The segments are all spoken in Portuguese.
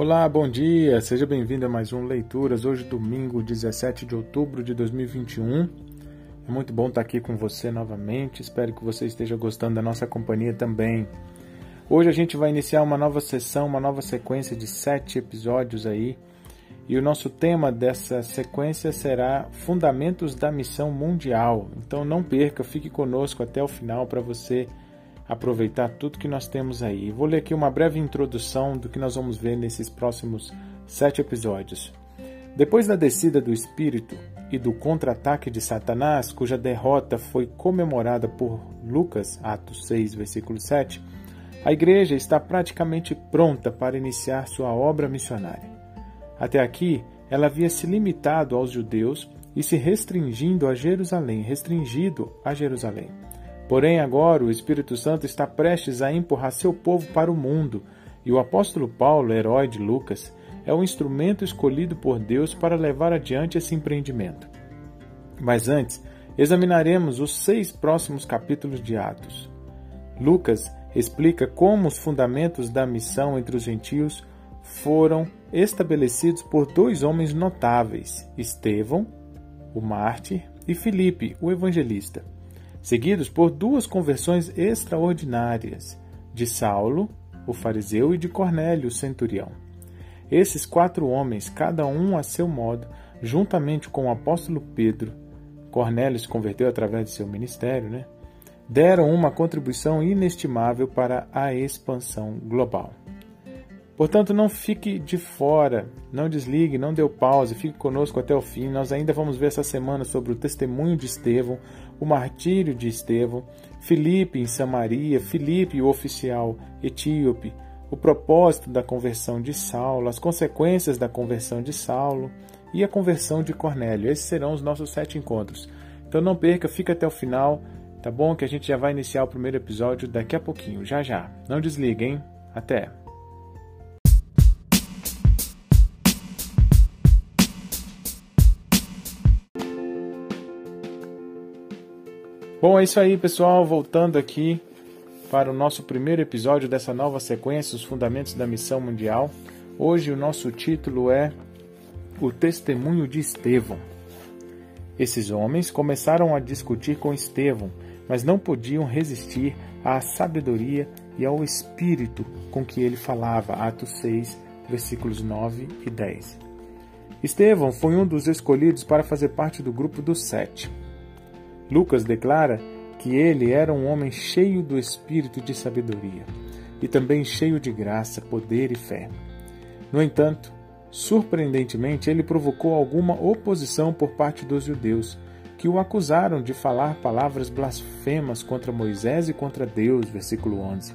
Olá, bom dia, seja bem-vindo a mais um Leituras. Hoje, domingo 17 de outubro de 2021. É muito bom estar aqui com você novamente. Espero que você esteja gostando da nossa companhia também. Hoje a gente vai iniciar uma nova sessão, uma nova sequência de sete episódios aí. E o nosso tema dessa sequência será Fundamentos da Missão Mundial. Então não perca, fique conosco até o final para você aproveitar tudo que nós temos aí. Vou ler aqui uma breve introdução do que nós vamos ver nesses próximos sete episódios. Depois da descida do Espírito e do contra-ataque de Satanás, cuja derrota foi comemorada por Lucas, Atos 6, versículo 7, a igreja está praticamente pronta para iniciar sua obra missionária. Até aqui, ela havia se limitado aos judeus e se restringindo a Jerusalém, restringido a Jerusalém. Porém, agora o Espírito Santo está prestes a empurrar seu povo para o mundo, e o apóstolo Paulo, herói de Lucas, é o instrumento escolhido por Deus para levar adiante esse empreendimento. Mas antes, examinaremos os seis próximos capítulos de Atos. Lucas explica como os fundamentos da missão entre os gentios foram estabelecidos por dois homens notáveis, Estevão, o mártir, e Filipe, o evangelista seguidos por duas conversões extraordinárias de Saulo, o fariseu, e de Cornélio, o centurião. Esses quatro homens, cada um a seu modo, juntamente com o apóstolo Pedro, Cornélio se converteu através de seu ministério, né? deram uma contribuição inestimável para a expansão global. Portanto, não fique de fora, não desligue, não dê pause, fique conosco até o fim. Nós ainda vamos ver essa semana sobre o testemunho de Estevão, o martírio de Estevão, Filipe em Samaria, Filipe, o oficial etíope, o propósito da conversão de Saulo, as consequências da conversão de Saulo e a conversão de Cornélio. Esses serão os nossos sete encontros. Então não perca, fica até o final, tá bom? Que a gente já vai iniciar o primeiro episódio daqui a pouquinho, já já. Não desliga, hein? Até! Bom, é isso aí, pessoal. Voltando aqui para o nosso primeiro episódio dessa nova sequência, Os Fundamentos da Missão Mundial. Hoje o nosso título é O Testemunho de Estevão. Esses homens começaram a discutir com Estevão, mas não podiam resistir à sabedoria e ao espírito com que ele falava. Atos 6, versículos 9 e 10. Estevão foi um dos escolhidos para fazer parte do grupo dos sete. Lucas declara que ele era um homem cheio do espírito de sabedoria e também cheio de graça, poder e fé. No entanto, surpreendentemente, ele provocou alguma oposição por parte dos judeus, que o acusaram de falar palavras blasfemas contra Moisés e contra Deus, versículo 11.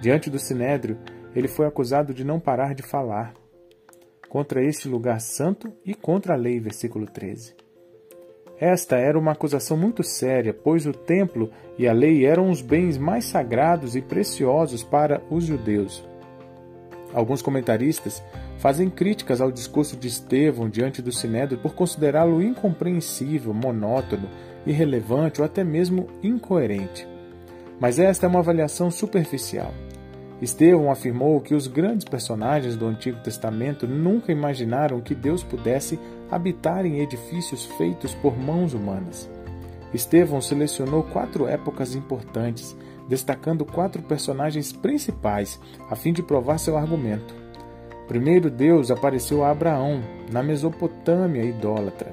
Diante do sinédrio, ele foi acusado de não parar de falar contra este lugar santo e contra a lei, versículo 13. Esta era uma acusação muito séria, pois o templo e a lei eram os bens mais sagrados e preciosos para os judeus. Alguns comentaristas fazem críticas ao discurso de Estevão diante do Sinédrio por considerá-lo incompreensível, monótono, irrelevante ou até mesmo incoerente. Mas esta é uma avaliação superficial. Estevão afirmou que os grandes personagens do Antigo Testamento nunca imaginaram que Deus pudesse habitar em edifícios feitos por mãos humanas. Estevão selecionou quatro épocas importantes, destacando quatro personagens principais, a fim de provar seu argumento. Primeiro, Deus apareceu a Abraão, na Mesopotâmia idólatra.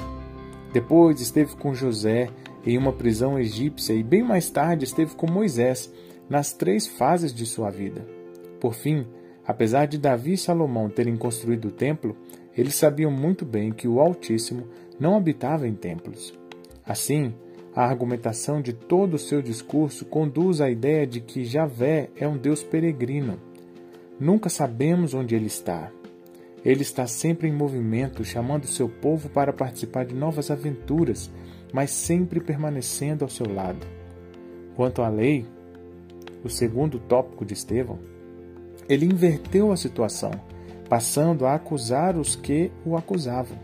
Depois, esteve com José em uma prisão egípcia e, bem mais tarde, esteve com Moisés, nas três fases de sua vida. Por fim, apesar de Davi e Salomão terem construído o templo, eles sabiam muito bem que o Altíssimo não habitava em templos. Assim, a argumentação de todo o seu discurso conduz à ideia de que Javé é um Deus peregrino. Nunca sabemos onde ele está. Ele está sempre em movimento, chamando seu povo para participar de novas aventuras, mas sempre permanecendo ao seu lado. Quanto à lei, o segundo tópico de Estevão, ele inverteu a situação, passando a acusar os que o acusavam.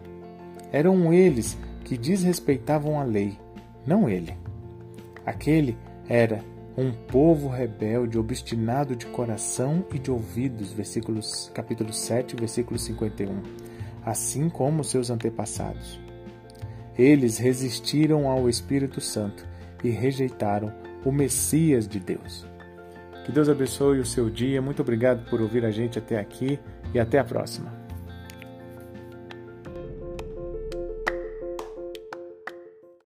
Eram eles que desrespeitavam a lei, não ele. Aquele era um povo rebelde, obstinado de coração e de ouvidos, versículos, capítulo 7, versículo 51, assim como seus antepassados. Eles resistiram ao Espírito Santo e rejeitaram o Messias de Deus. Que Deus abençoe o seu dia. Muito obrigado por ouvir a gente até aqui e até a próxima.